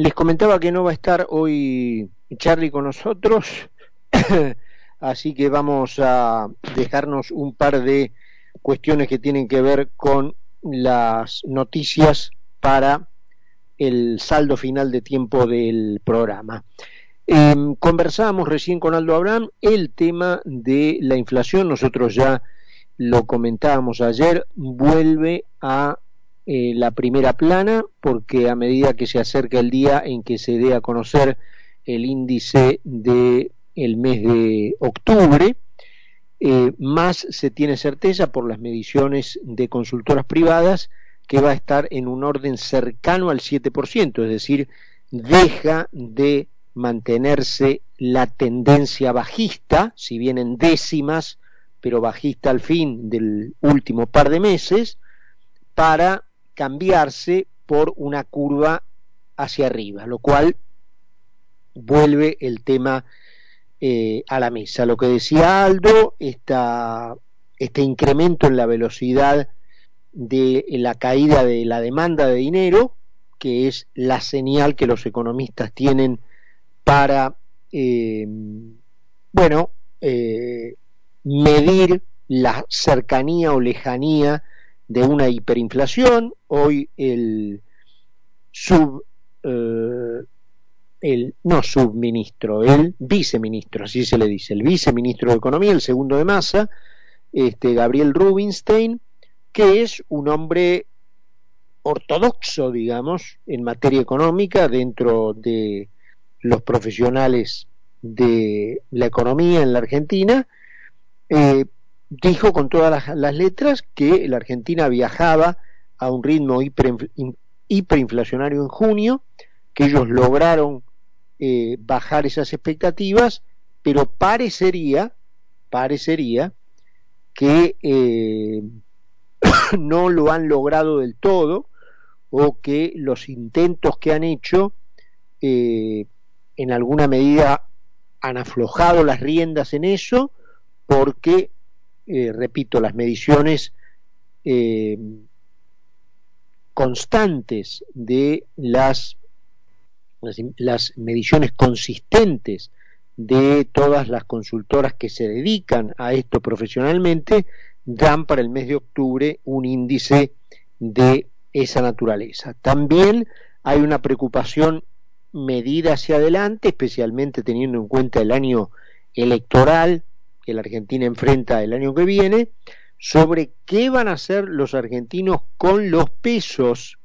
les comentaba que no va a estar hoy Charlie con nosotros, así que vamos a dejarnos un par de cuestiones que tienen que ver con las noticias para el saldo final de tiempo del programa. Eh, conversábamos recién con Aldo Abraham el tema de la inflación, nosotros ya lo comentábamos ayer, vuelve a eh, la primera plana porque a medida que se acerca el día en que se dé a conocer el índice de el mes de octubre, eh, más se tiene certeza por las mediciones de consultoras privadas que va a estar en un orden cercano al 7%, es decir, deja de mantenerse la tendencia bajista, si bien en décimas, pero bajista al fin del último par de meses, para cambiarse por una curva hacia arriba, lo cual vuelve el tema eh, a la mesa. Lo que decía Aldo, este incremento en la velocidad de la caída de la demanda de dinero, que es la señal que los economistas tienen para, eh, bueno, eh, medir la cercanía o lejanía de una hiperinflación. Hoy el sub, eh, el no subministro, el viceministro, así se le dice, el viceministro de Economía, el segundo de masa, este Gabriel Rubinstein, que es un hombre ortodoxo, digamos, en materia económica dentro de los profesionales de la economía en la Argentina, eh, dijo con todas las, letras que la Argentina viajaba a un ritmo hiperinflacionario en junio, que ellos lograron eh, bajar esas expectativas, pero parecería, parecería que eh, no lo han logrado del todo o que los intentos que han hecho eh, en alguna medida han aflojado las riendas en eso porque, eh, repito, las mediciones eh, constantes de las, las mediciones consistentes de todas las consultoras que se dedican a esto profesionalmente dan para el mes de octubre un índice de esa naturaleza. También hay una preocupación medida hacia adelante, especialmente teniendo en cuenta el año electoral que la Argentina enfrenta el año que viene, sobre qué van a hacer los argentinos con los pesos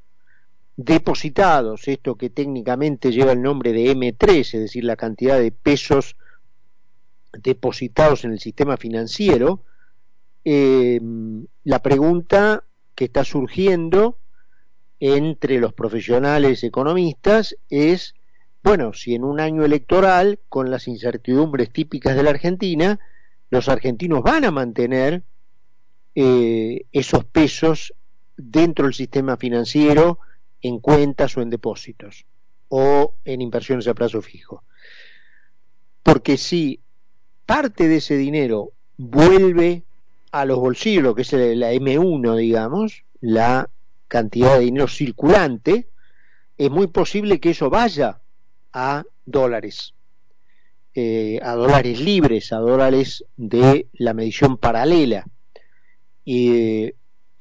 depositados, esto que técnicamente lleva el nombre de M3, es decir, la cantidad de pesos depositados en el sistema financiero, eh, la pregunta que está surgiendo entre los profesionales economistas es, bueno, si en un año electoral, con las incertidumbres típicas de la Argentina, los argentinos van a mantener eh, esos pesos dentro del sistema financiero en cuentas o en depósitos o en inversiones a plazo fijo. Porque si parte de ese dinero vuelve a los bolsillos, lo que es la M1, digamos, la cantidad de dinero circulante, es muy posible que eso vaya a dólares, eh, a dólares libres, a dólares de la medición paralela, y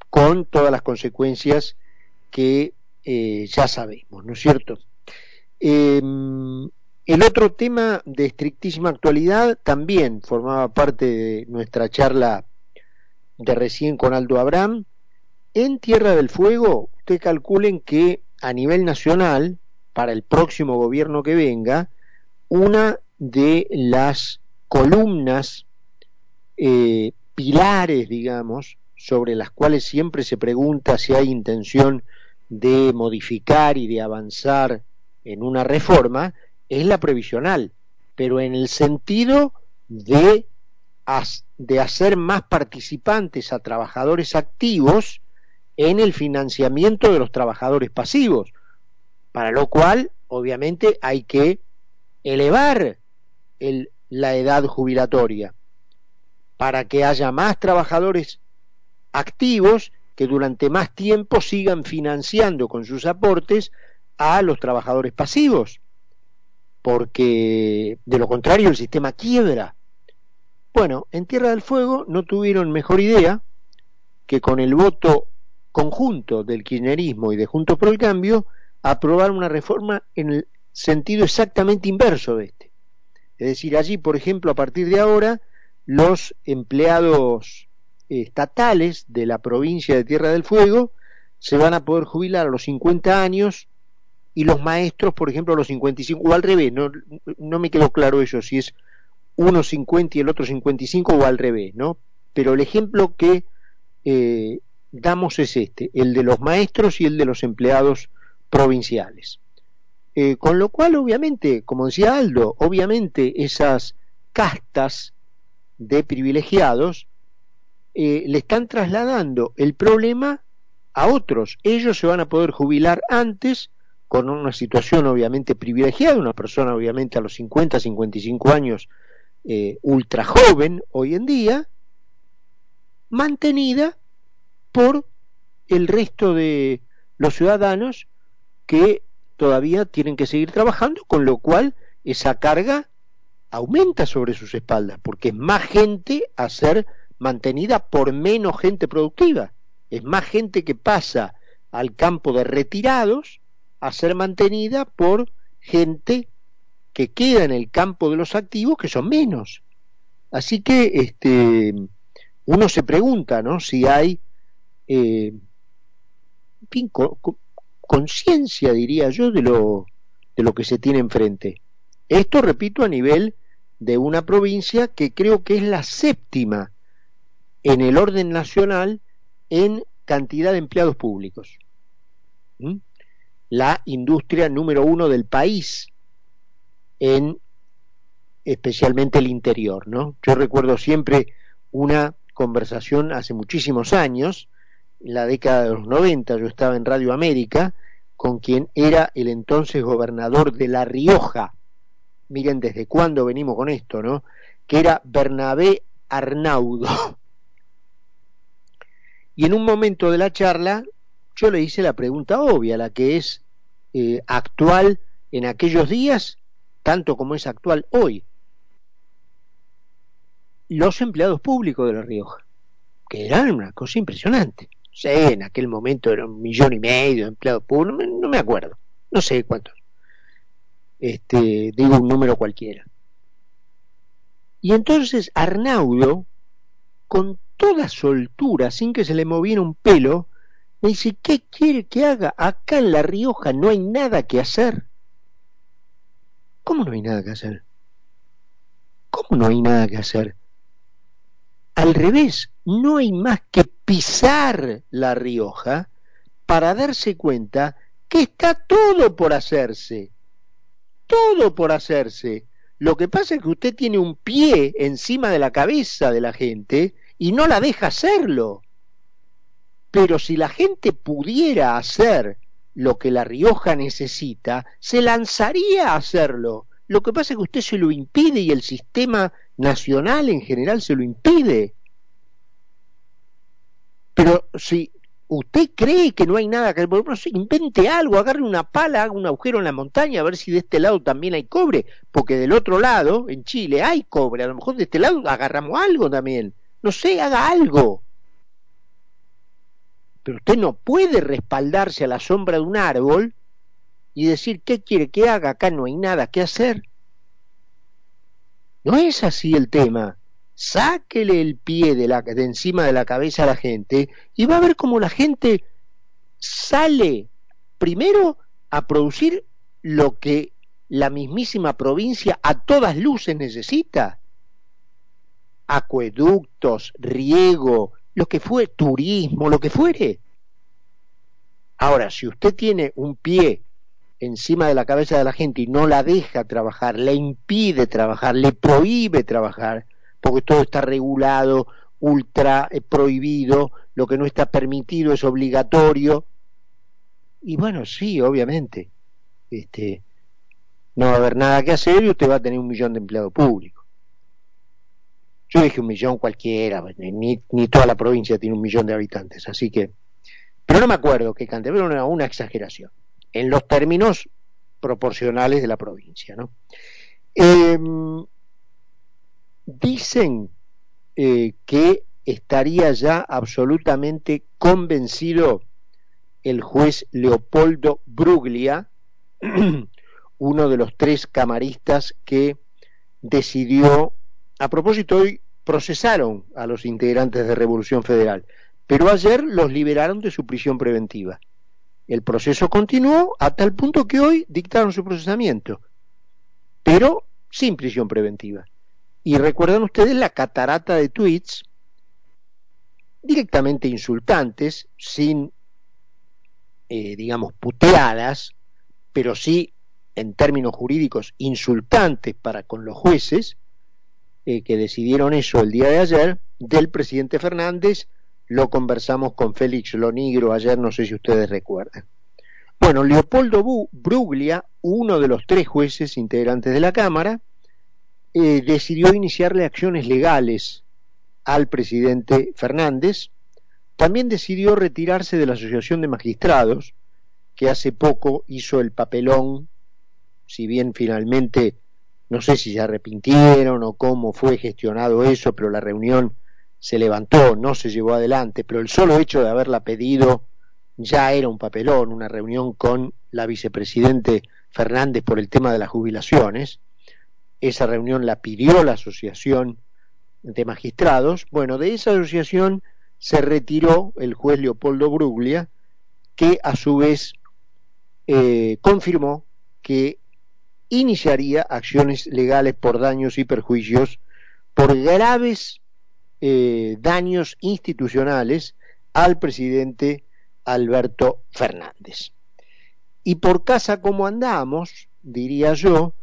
con todas las consecuencias que eh, ya sabemos, ¿no es cierto? Em, el otro tema de estrictísima actualidad también formaba parte de nuestra charla de recién con Aldo Abraham, en Tierra del Fuego, usted calculen que a nivel nacional, para el próximo gobierno que venga, una de las columnas eh, pilares, digamos, sobre las cuales siempre se pregunta si hay intención de modificar y de avanzar en una reforma, es la previsional, pero en el sentido de de hacer más participantes a trabajadores activos en el financiamiento de los trabajadores pasivos, para lo cual obviamente hay que elevar el, la edad jubilatoria para que haya más trabajadores activos que durante más tiempo sigan financiando con sus aportes a los trabajadores pasivos, porque de lo contrario el sistema quiebra. Bueno, en Tierra del Fuego no tuvieron mejor idea que con el voto conjunto del kirchnerismo y de Juntos por el Cambio aprobar una reforma en el sentido exactamente inverso de este. Es decir, allí, por ejemplo, a partir de ahora, los empleados estatales de la provincia de Tierra del Fuego se van a poder jubilar a los 50 años y los maestros, por ejemplo, a los 55, o al revés, no, me quedó claro eso, si es uno 50 y el otro 55 o al revés, ¿no? Pero el ejemplo que eh, damos es este, el de los maestros y el de los empleados provinciales. Eh, con lo cual, obviamente, como decía Aldo, obviamente esas castas de privilegiados eh, le están trasladando el problema a otros. Ellos se van a poder jubilar antes con una situación obviamente privilegiada, una persona obviamente a los 50, 55 años eh, ultra joven hoy en día, mantenida por el resto de los ciudadanos que todavía tienen que seguir trabajando, con lo cual esa carga aumenta sobre sus espaldas, porque es más gente a ser mantenida por menos gente productiva, es más gente que pasa al campo de retirados a ser mantenida por gente que queda en el campo de los activos que son menos. Así que este uno se pregunta, ¿no? Si hay eh, conciencia, diría yo, de lo, de lo que se tiene enfrente. Esto, repito, a nivel de una provincia que creo que es la séptima en el orden nacional en cantidad de empleados públicos. ¿Mm? La industria número uno del país en especialmente el interior, ¿no? Yo recuerdo siempre una conversación hace muchísimos años la década de los 90, yo estaba en Radio América, con quien era el entonces gobernador de La Rioja. Miren desde cuándo venimos con esto, ¿no? Que era Bernabé Arnaudo. Y en un momento de la charla, yo le hice la pregunta obvia, la que es eh, actual en aquellos días, tanto como es actual hoy. Los empleados públicos de La Rioja, que eran una cosa impresionante sé, en aquel momento era un millón y medio de empleados públicos, no me, acuerdo, no sé cuántos. Este, digo un número cualquiera. Y entonces Arnaudo, con toda soltura, sin que se le moviera un pelo, me dice, ¿qué quiere que haga? Acá en La Rioja no hay nada que hacer. ¿Cómo no hay nada que hacer? ¿Cómo no hay nada que hacer? Al revés, no hay más que pisar La Rioja para darse cuenta que está todo por hacerse. Todo por hacerse. Lo que pasa es que usted tiene un pie encima de la cabeza de la gente y no la deja hacerlo. Pero si la gente pudiera hacer lo que La Rioja necesita, se lanzaría a hacerlo. Lo que pasa es que usted se lo impide y el sistema nacional en general se lo impide. Pero si usted cree que no hay nada que invente algo, agarre una pala, haga un agujero en la montaña a ver si de este lado también hay cobre, porque del otro lado, en Chile, hay cobre, a lo mejor de este lado agarramos algo también. No sé, haga algo. Pero usted no puede respaldarse a la sombra de un árbol y decir, ¿qué quiere que haga? Acá no hay nada que hacer. No es así el tema. Sáquele el pie de, la, de encima de la cabeza a la gente y va a ver cómo la gente sale primero a producir lo que la mismísima provincia a todas luces necesita. Acueductos, riego, lo que fue, turismo, lo que fuere. Ahora, si usted tiene un pie encima de la cabeza de la gente y no la deja trabajar, le impide trabajar, le prohíbe trabajar, porque todo está regulado, ultra eh, prohibido, lo que no está permitido es obligatorio. Y bueno, sí, obviamente, este, no va a haber nada que hacer y usted va a tener un millón de empleados públicos. Yo dije un millón cualquiera, ni, ni toda la provincia tiene un millón de habitantes, así que, pero no me acuerdo qué cantidad, pero una, exageración. en los términos proporcionales de la provincia. ¿no? Em, dicen eh, que estaría ya absolutamente convencido el juez Leopoldo Bruglia, uno de los tres camaristas que decidió, a propósito hoy procesaron a los integrantes de Revolución Federal, pero ayer los liberaron de su prisión preventiva. El proceso continuó hasta el punto que hoy dictaron su procesamiento, pero sin prisión preventiva. Y recuerdan ustedes la catarata de tweets directamente insultantes, sin, eh, digamos, puteadas, pero sí, en términos jurídicos, insultantes para con los jueces, eh, que decidieron eso el día de ayer, del presidente Fernández, lo conversamos con Félix Lonigro ayer, no sé si ustedes recuerdan. Bueno, Leopoldo Bruglia, uno de los tres jueces integrantes de la Cámara, eh, decidió iniciarle acciones legales al presidente Fernández. También decidió retirarse de la Asociación de Magistrados, que hace poco hizo el papelón, si bien finalmente no sé si se arrepintieron o cómo fue gestionado eso, pero la reunión se levantó, no se llevó adelante, pero el solo hecho de haberla pedido ya era un papelón, una reunión con la vicepresidente Fernández por el tema de las jubilaciones, esa reunión la pidió la Asociación de Magistrados. Bueno, de esa asociación se retiró el juez Leopoldo Bruglia, que a su vez eh, confirmó que iniciaría acciones legales por daños y perjuicios por graves eh, daños institucionales al presidente Alberto Fernández. Y por casa como andamos, diría yo,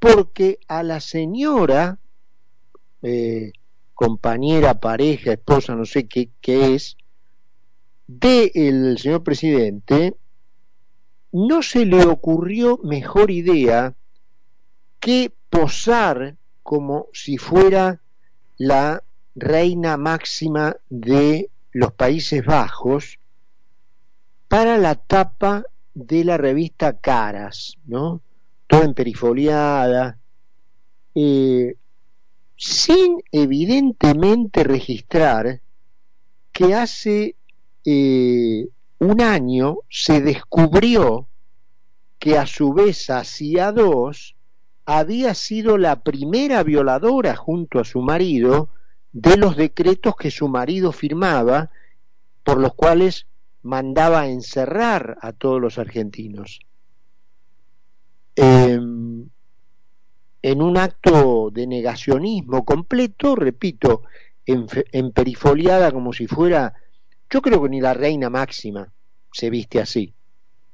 porque a la señora, eh, compañera, pareja, esposa, no sé qué, qué es, del señor presidente, no se le ocurrió mejor idea que posar como si fuera la reina máxima de los Países Bajos para la tapa de la revista Caras, ¿no? Toda emperifoliada, eh, sin evidentemente registrar que hace eh, un año se descubrió que a su vez hacía dos había sido la primera violadora junto a su marido de los decretos que su marido firmaba por los cuales mandaba encerrar a todos los argentinos. Em, en un acto de negacionismo completo, repito, en, perifoliada como si fuera, yo creo que ni la reina máxima se viste así,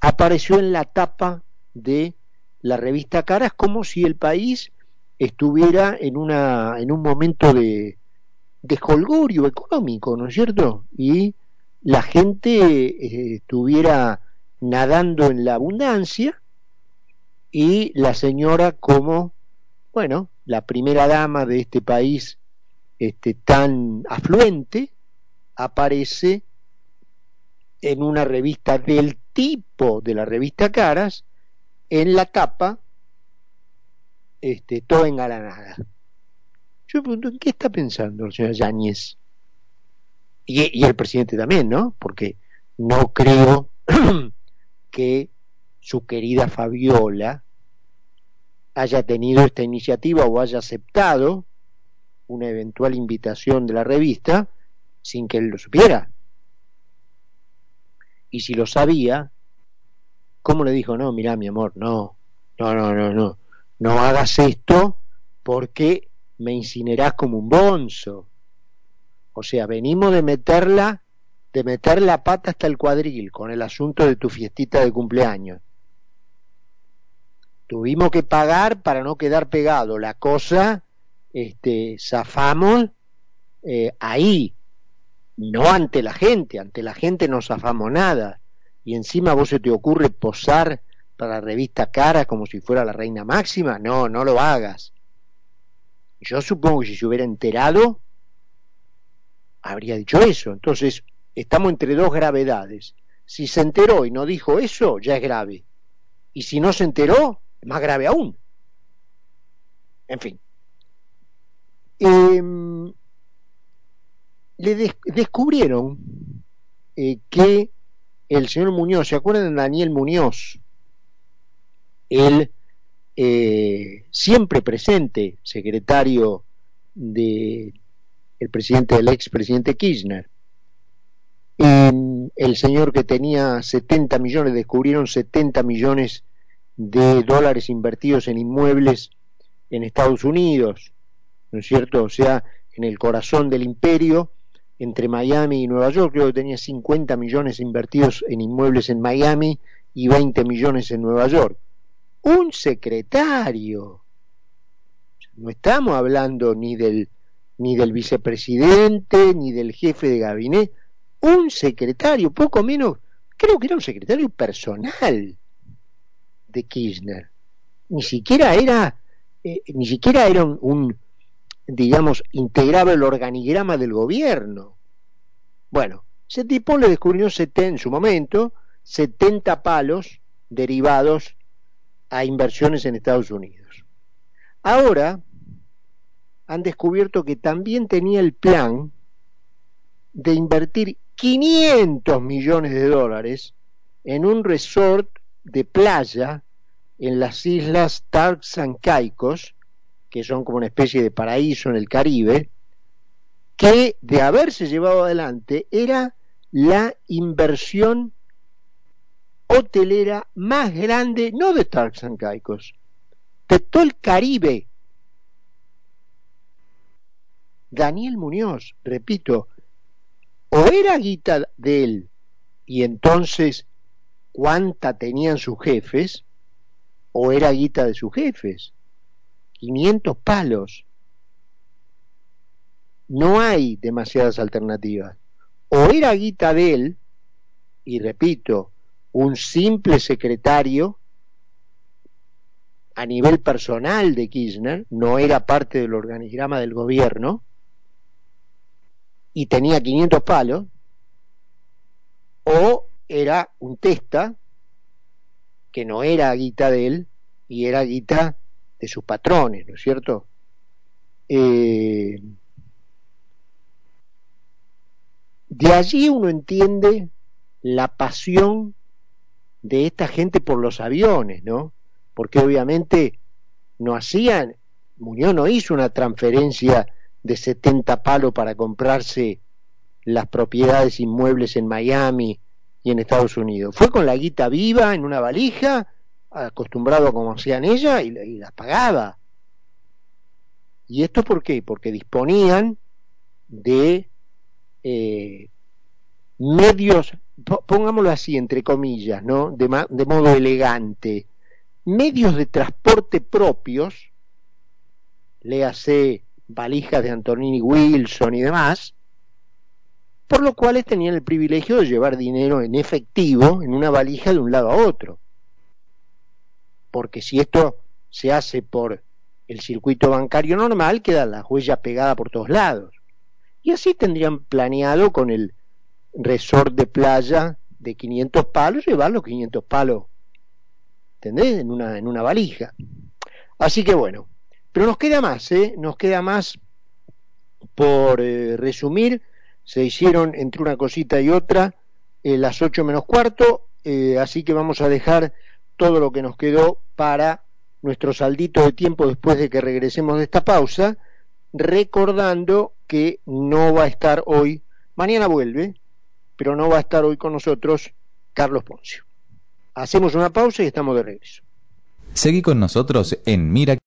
apareció en la tapa de la revista Caras como si el país estuviera en, una, en un momento de, de económico, ¿no es cierto? Y la gente eh, estuviera nadando en la abundancia y la señora como, bueno, la primera dama de este país este, tan afluente, aparece en una revista del tipo de la revista Caras, en la tapa, este, toda engalanada. Yo me pregunto, ¿en qué está pensando el señor Yáñez? Y, y el presidente también, ¿no? Porque no creo que su querida Fabiola haya tenido esta iniciativa o haya aceptado una eventual invitación de la revista sin que él lo supiera. Y si lo sabía, ¿cómo le dijo? No, mira mi amor, no, no, no, no, no, no hagas esto porque me incinerás como un bonzo. O sea, venimos de meterla, de meter la pata hasta el cuadril con el asunto de tu fiestita de cumpleaños. Tuvimos que pagar para no quedar pegado. La cosa, este, zafamos eh, ahí, no ante la gente. Ante la gente no zafamos nada. Y encima vos se te ocurre posar para la revista Cara como si fuera la reina máxima. No, no lo hagas. Yo supongo que si se hubiera enterado, habría dicho eso. Entonces, estamos entre dos gravedades. Si se enteró y no dijo eso, ya es grave. Y si no se enteró, más grave aún. En fin. Em, le descubrieron eh, que el señor Muñoz, ¿se acuerdan de Daniel Muñoz? El eh, siempre presente secretario de el presidente del expresidente Kirchner. el señor que tenía 70 millones, descubrieron 70 millones de dólares invertidos en inmuebles en Estados Unidos, ¿no es cierto? O sea, en el corazón del imperio, entre Miami y Nueva York, creo que tenía 50 millones invertidos en inmuebles en Miami y 20 millones en Nueva York. Un secretario. No estamos hablando ni del ni del vicepresidente, ni del jefe de gabinete, un secretario, poco menos, creo que era un secretario personal de Kirchner. Ni siquiera era, eh, ni siquiera era un, digamos, integraba el organigrama del gobierno. Bueno, ese tipo le descubrió en su momento 70 palos derivados a inversiones en Estados Unidos. Ahora han descubierto que también tenía el plan de invertir 500 millones de dólares en un resort de playa en las islas Turks and Caicos, que son como una especie de paraíso en el Caribe, que de haberse llevado adelante era la inversión hotelera más grande, no de Turks and Caicos, de todo el Caribe. Daniel Muñoz, repito, o era guita de él y entonces cuánta tenían sus jefes, o era guita de sus jefes. 500 palos. No hay demasiadas alternativas. O era guita de él, y repito, un simple secretario a nivel personal de Kirchner, no era parte del organigrama del gobierno, y tenía 500 palos, o era un testa que no era guita de él y era guita de sus patrones, ¿no es cierto? Eh, de allí uno entiende la pasión de esta gente por los aviones, ¿no? Porque obviamente no hacían, Muñoz no hizo una transferencia de 70 palos para comprarse las propiedades inmuebles en Miami y en Estados Unidos. Fue con la guita viva en una valija, acostumbrado a como hacían ella, y, las pagaba. ¿Y esto por qué? Porque disponían de eh, medios, pongámoslo así, entre comillas, ¿no? De, de modo elegante, medios de transporte propios, léase valijas de Antonini Wilson y demás, por lo cuales tenían el privilegio de llevar dinero en efectivo en una valija de un lado a otro. Porque si esto se hace por el circuito bancario normal, queda la huella pegada por todos lados. Y así tendrían planeado con el resort de playa de 500 palos, llevar los 500 palos, ¿entendés? En una, en una valija. Así que bueno, pero nos queda más, ¿eh? Nos queda más por eh, resumir. Se hicieron entre una cosita y otra eh, las 8 menos cuarto, eh, así que vamos a dejar todo lo que nos quedó para nuestro saldito de tiempo después de que regresemos de esta pausa, recordando que no va a estar hoy, mañana vuelve, pero no va a estar hoy con nosotros Carlos Poncio. Hacemos una pausa y estamos de regreso. Seguí con nosotros en Mira